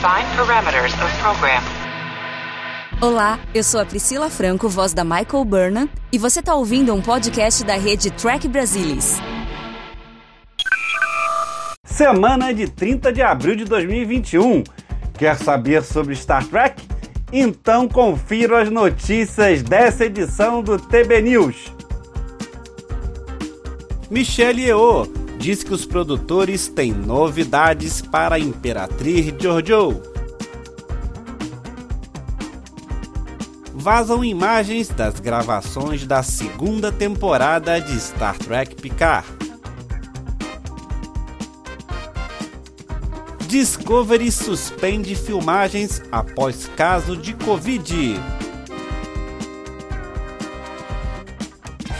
Define parameters of program. Olá, eu sou a Priscila Franco, voz da Michael Burnham, e você está ouvindo um podcast da rede Track Brasilis. Semana de 30 de abril de 2021. Quer saber sobre Star Trek? Então confira as notícias dessa edição do TB News. Michelle Yeoh diz que os produtores têm novidades para a Imperatriz Jojo. Vazam imagens das gravações da segunda temporada de Star Trek Picard. Discovery suspende filmagens após caso de Covid.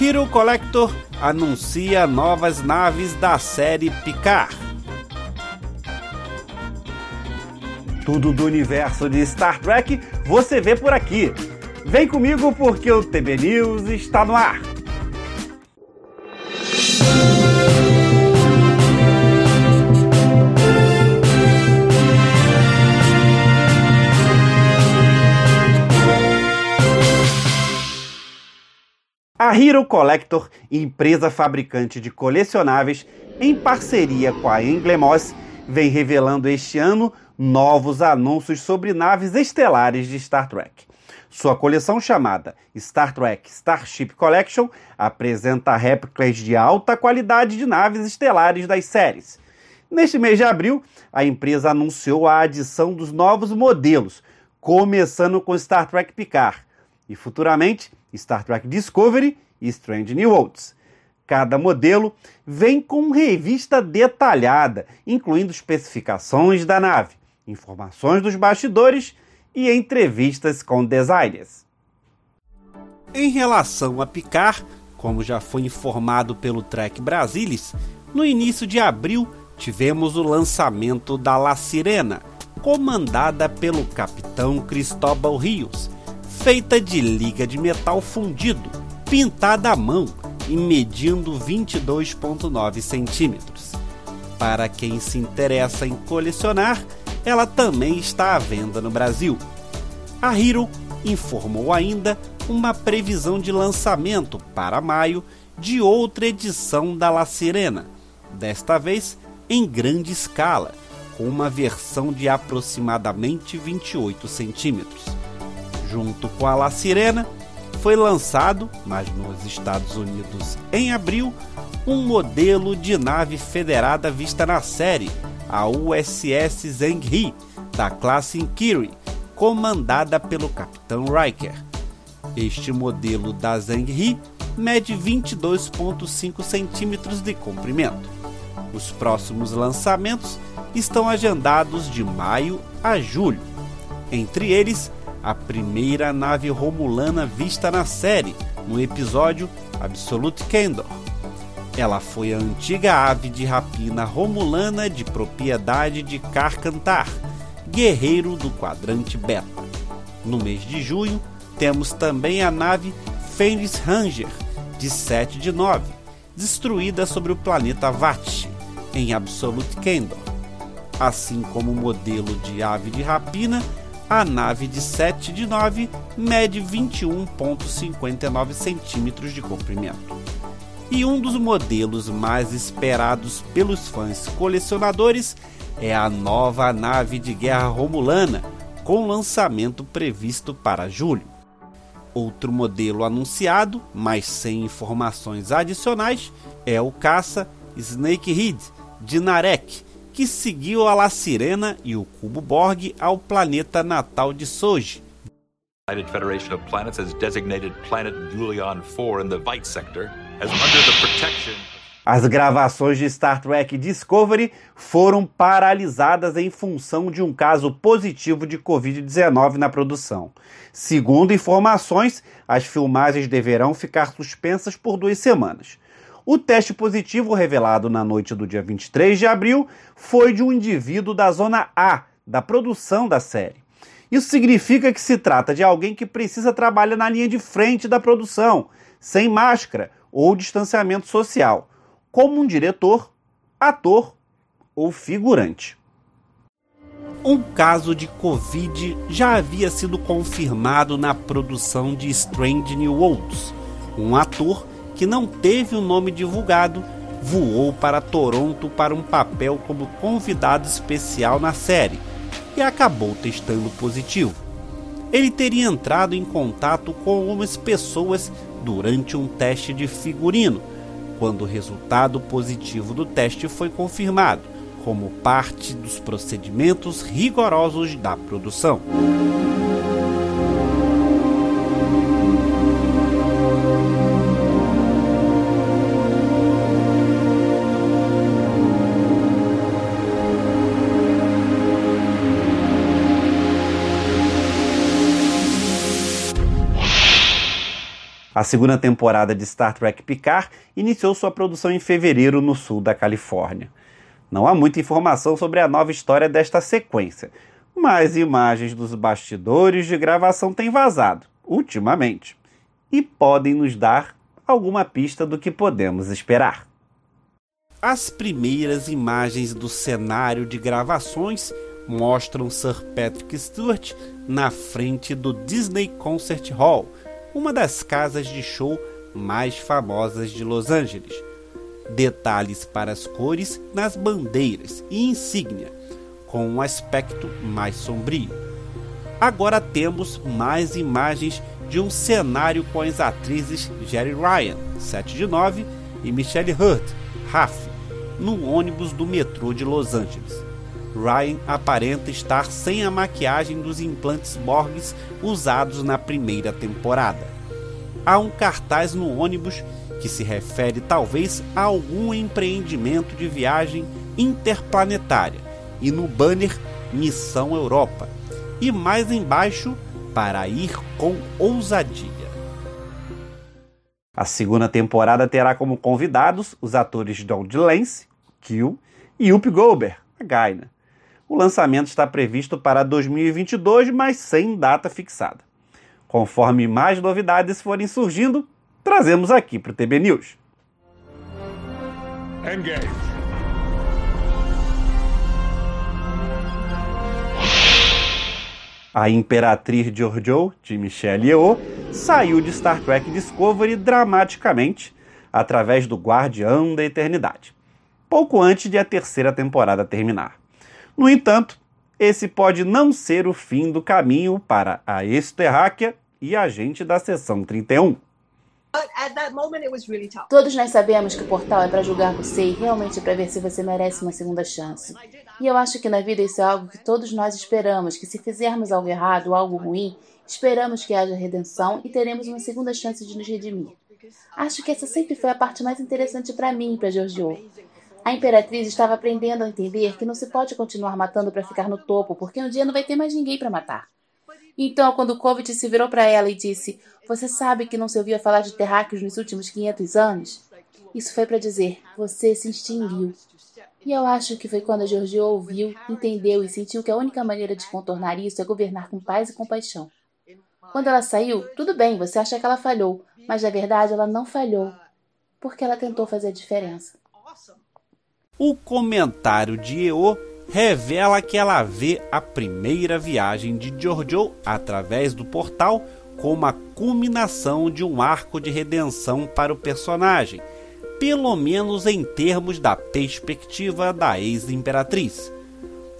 Hero Collector anuncia novas naves da série Picard. Tudo do universo de Star Trek você vê por aqui. Vem comigo porque o TB News está no ar. A Hero Collector, empresa fabricante de colecionáveis, em parceria com a Englemoss, vem revelando este ano novos anúncios sobre naves estelares de Star Trek. Sua coleção chamada Star Trek Starship Collection apresenta réplicas de alta qualidade de naves estelares das séries. Neste mês de abril, a empresa anunciou a adição dos novos modelos, começando com Star Trek Picard e futuramente Star Trek Discovery e Strange New Worlds. Cada modelo vem com revista detalhada, incluindo especificações da nave, informações dos bastidores e entrevistas com designers. Em relação a Picard, como já foi informado pelo Trek Brasilis, no início de abril tivemos o lançamento da La Sirena, comandada pelo capitão Cristóbal Rios, feita de liga de metal fundido, pintada à mão e medindo 22,9 centímetros. Para quem se interessa em colecionar, ela também está à venda no Brasil. A Hero informou ainda uma previsão de lançamento para maio de outra edição da La Sirena, desta vez em grande escala, com uma versão de aproximadamente 28 centímetros junto com a La Sirena, foi lançado, mas nos Estados Unidos em abril, um modelo de nave federada vista na série, a USS Zheng da classe Inquiry, comandada pelo Capitão Riker. Este modelo da Zheng mede 22,5 centímetros de comprimento. Os próximos lançamentos estão agendados de maio a julho. Entre eles, a primeira nave romulana vista na série, no episódio Absolute Candor. Ela foi a antiga ave de rapina romulana de propriedade de Carcantar, guerreiro do quadrante Beta. No mês de junho, temos também a nave Fenris Ranger, de 7 de 9, destruída sobre o planeta Vat, em Absolute Candor. Assim como o modelo de ave de rapina a nave de 7 de 9 mede 21,59 centímetros de comprimento. E um dos modelos mais esperados pelos fãs colecionadores é a nova nave de guerra romulana, com lançamento previsto para julho. Outro modelo anunciado, mas sem informações adicionais, é o caça Snakehead de Narek, que seguiu a La Sirena e o Cubo Borg ao planeta natal de Soji. United Federation of Planets has designated planet Julian 4 in the Vite sector as under the protection as gravações de Star Trek Discovery foram paralisadas em função de um caso positivo de Covid-19 na produção. Segundo informações, as filmagens deverão ficar suspensas por duas semanas. O teste positivo revelado na noite do dia 23 de abril foi de um indivíduo da zona A da produção da série. Isso significa que se trata de alguém que precisa trabalhar na linha de frente da produção, sem máscara ou distanciamento social, como um diretor, ator ou figurante. Um caso de Covid já havia sido confirmado na produção de Strange New Worlds. Um ator que não teve o nome divulgado voou para Toronto para um papel como convidado especial na série e acabou testando positivo. Ele teria entrado em contato com algumas pessoas durante um teste de figurino, quando o resultado positivo do teste foi confirmado, como parte dos procedimentos rigorosos da produção. A segunda temporada de Star Trek Picard iniciou sua produção em fevereiro no sul da Califórnia. Não há muita informação sobre a nova história desta sequência, mas imagens dos bastidores de gravação têm vazado, ultimamente, e podem nos dar alguma pista do que podemos esperar. As primeiras imagens do cenário de gravações mostram Sir Patrick Stewart na frente do Disney Concert Hall uma das casas de show mais famosas de Los Angeles. Detalhes para as cores nas bandeiras e insígnia, com um aspecto mais sombrio. Agora temos mais imagens de um cenário com as atrizes Jerry Ryan, 7 de 9, e Michelle Hurt, Raf, no ônibus do metrô de Los Angeles. Ryan aparenta estar sem a maquiagem dos implantes Borgs usados na primeira temporada. Há um cartaz no ônibus que se refere talvez a algum empreendimento de viagem interplanetária e no banner Missão Europa e mais embaixo para ir com ousadia. A segunda temporada terá como convidados os atores Don Lance, Kill, e Up Goldberg, a Gaina. O lançamento está previsto para 2022, mas sem data fixada. Conforme mais novidades forem surgindo, trazemos aqui para o TB News. Engage. A Imperatriz Giorgio, de Michelle Yeoh, saiu de Star Trek Discovery dramaticamente através do Guardião da Eternidade, pouco antes de a terceira temporada terminar. No entanto, esse pode não ser o fim do caminho para a ex-terráquea e agente da seção 31. Todos nós sabemos que o portal é para julgar você e realmente para ver se você merece uma segunda chance. E eu acho que na vida isso é algo que todos nós esperamos, que se fizermos algo errado ou algo ruim, esperamos que haja redenção e teremos uma segunda chance de nos redimir. Acho que essa sempre foi a parte mais interessante para mim e para Giorgio. A imperatriz estava aprendendo a entender que não se pode continuar matando para ficar no topo, porque um dia não vai ter mais ninguém para matar. Então, quando o Covid se virou para ela e disse: Você sabe que não se ouvia falar de terráqueos nos últimos 500 anos? Isso foi para dizer: Você se extinguiu. E eu acho que foi quando a Georgia ouviu, entendeu e sentiu que a única maneira de contornar isso é governar com paz e compaixão. Quando ela saiu, tudo bem, você acha que ela falhou, mas na verdade ela não falhou, porque ela tentou fazer a diferença. O comentário de EO revela que ela vê a primeira viagem de Giorgio através do portal como a culminação de um arco de redenção para o personagem, pelo menos em termos da perspectiva da ex-imperatriz.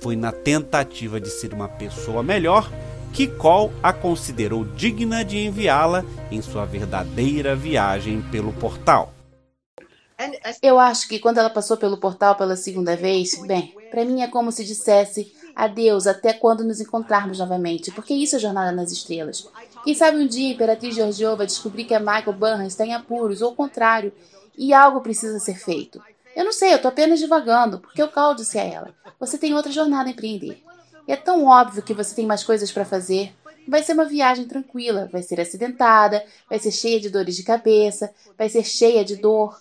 Foi na tentativa de ser uma pessoa melhor que Cole a considerou digna de enviá-la em sua verdadeira viagem pelo portal. Eu acho que quando ela passou pelo portal pela segunda vez, bem, para mim é como se dissesse adeus até quando nos encontrarmos novamente, porque isso é Jornada nas Estrelas. Quem sabe um dia a Imperatriz Georgiou vai descobrir que a Michael Burnham está em apuros, ou o contrário, e algo precisa ser feito. Eu não sei, eu tô apenas divagando, porque o Cal disse a ela: você tem outra jornada a empreender. E é tão óbvio que você tem mais coisas para fazer. Vai ser uma viagem tranquila, vai ser acidentada, vai ser cheia de dores de cabeça, vai ser cheia de dor.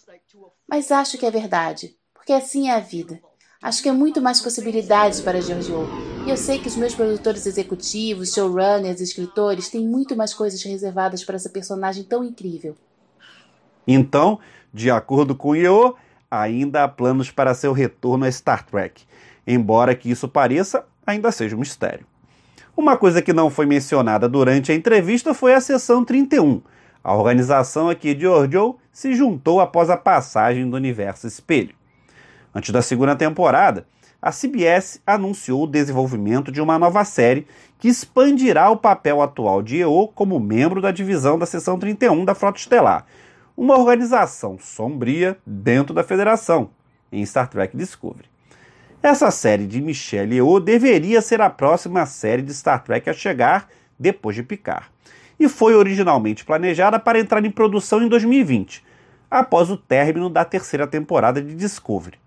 Mas acho que é verdade, porque assim é a vida. Acho que há muito mais possibilidades para Giorgio. E eu sei que os meus produtores executivos, showrunners, escritores têm muito mais coisas reservadas para essa personagem tão incrível. Então, de acordo com Yo, ainda há planos para seu retorno a Star Trek. Embora que isso pareça ainda seja um mistério. Uma coisa que não foi mencionada durante a entrevista foi a sessão 31. A organização aqui de Giorgio se juntou após a passagem do Universo Espelho. Antes da segunda temporada, a CBS anunciou o desenvolvimento de uma nova série que expandirá o papel atual de EO como membro da divisão da Seção 31 da Frota Estelar, uma organização sombria dentro da Federação, em Star Trek Discovery. Essa série de Michelle Yeoh deveria ser a próxima série de Star Trek a chegar depois de Picard, e foi originalmente planejada para entrar em produção em 2020, após o término da terceira temporada de Discovery.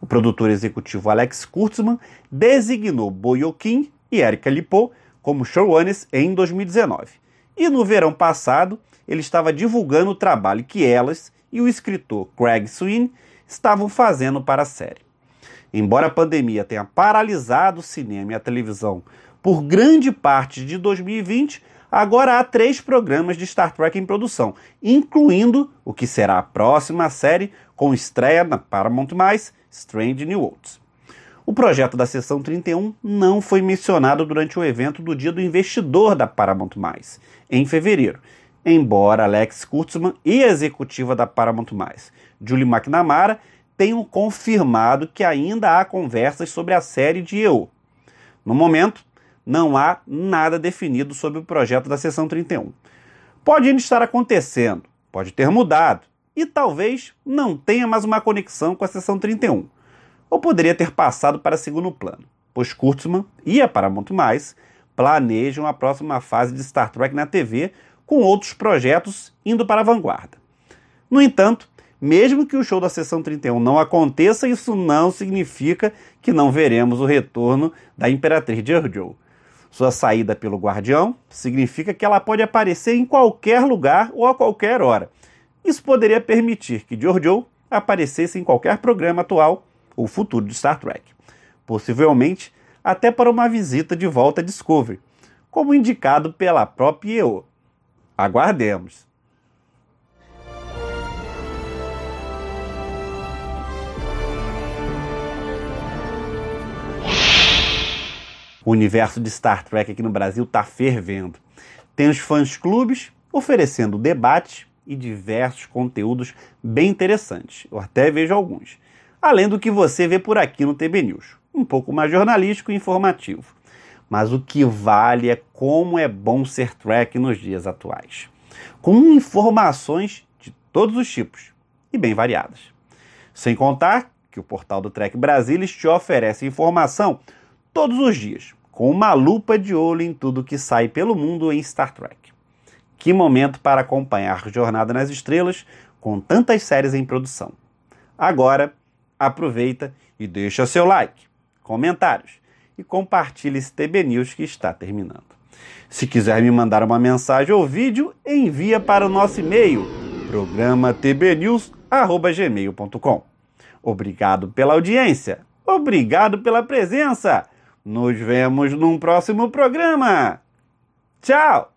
O produtor executivo Alex Kurtzman designou Boyokin e Erika Lipo como showrunners em 2019. E no verão passado, ele estava divulgando o trabalho que elas e o escritor Craig Sweeney estavam fazendo para a série. Embora a pandemia tenha paralisado o cinema e a televisão por grande parte de 2020, agora há três programas de Star Trek em produção, incluindo o que será a próxima série com estreia na Paramount+, Strange New Worlds. O projeto da Sessão 31 não foi mencionado durante o evento do Dia do Investidor da Paramount+, em fevereiro, embora Alex Kurtzman e a executiva da Paramount+, Julie McNamara, tenham confirmado que ainda há conversas sobre a série de EO. No momento, não há nada definido sobre o projeto da Sessão 31. Pode ainda estar acontecendo, pode ter mudado, e talvez não tenha mais uma conexão com a Sessão 31 ou poderia ter passado para segundo plano, pois Kurtzman e a Paramount+, planejam a próxima fase de Star Trek na TV com outros projetos indo para a vanguarda. No entanto, mesmo que o show da Sessão 31 não aconteça, isso não significa que não veremos o retorno da Imperatriz Georgiou. Sua saída pelo Guardião significa que ela pode aparecer em qualquer lugar ou a qualquer hora. Isso poderia permitir que Georgiou aparecesse em qualquer programa atual o futuro de Star Trek. Possivelmente até para uma visita de volta a Discovery, como indicado pela própria EO. Aguardemos. O universo de Star Trek aqui no Brasil está fervendo. Tem os fãs clubes oferecendo debate e diversos conteúdos bem interessantes. Eu até vejo alguns além do que você vê por aqui no TB News. Um pouco mais jornalístico e informativo. Mas o que vale é como é bom ser track nos dias atuais. Com informações de todos os tipos e bem variadas. Sem contar que o portal do Trek Brasilis te oferece informação todos os dias, com uma lupa de olho em tudo que sai pelo mundo em Star Trek. Que momento para acompanhar Jornada nas Estrelas com tantas séries em produção. Agora, aproveita e deixa seu like, comentários e compartilhe esse TB News que está terminando. Se quiser me mandar uma mensagem ou vídeo, envia para o nosso e-mail, programa tbnews@gmail.com. Obrigado pela audiência. Obrigado pela presença. Nos vemos num próximo programa. Tchau!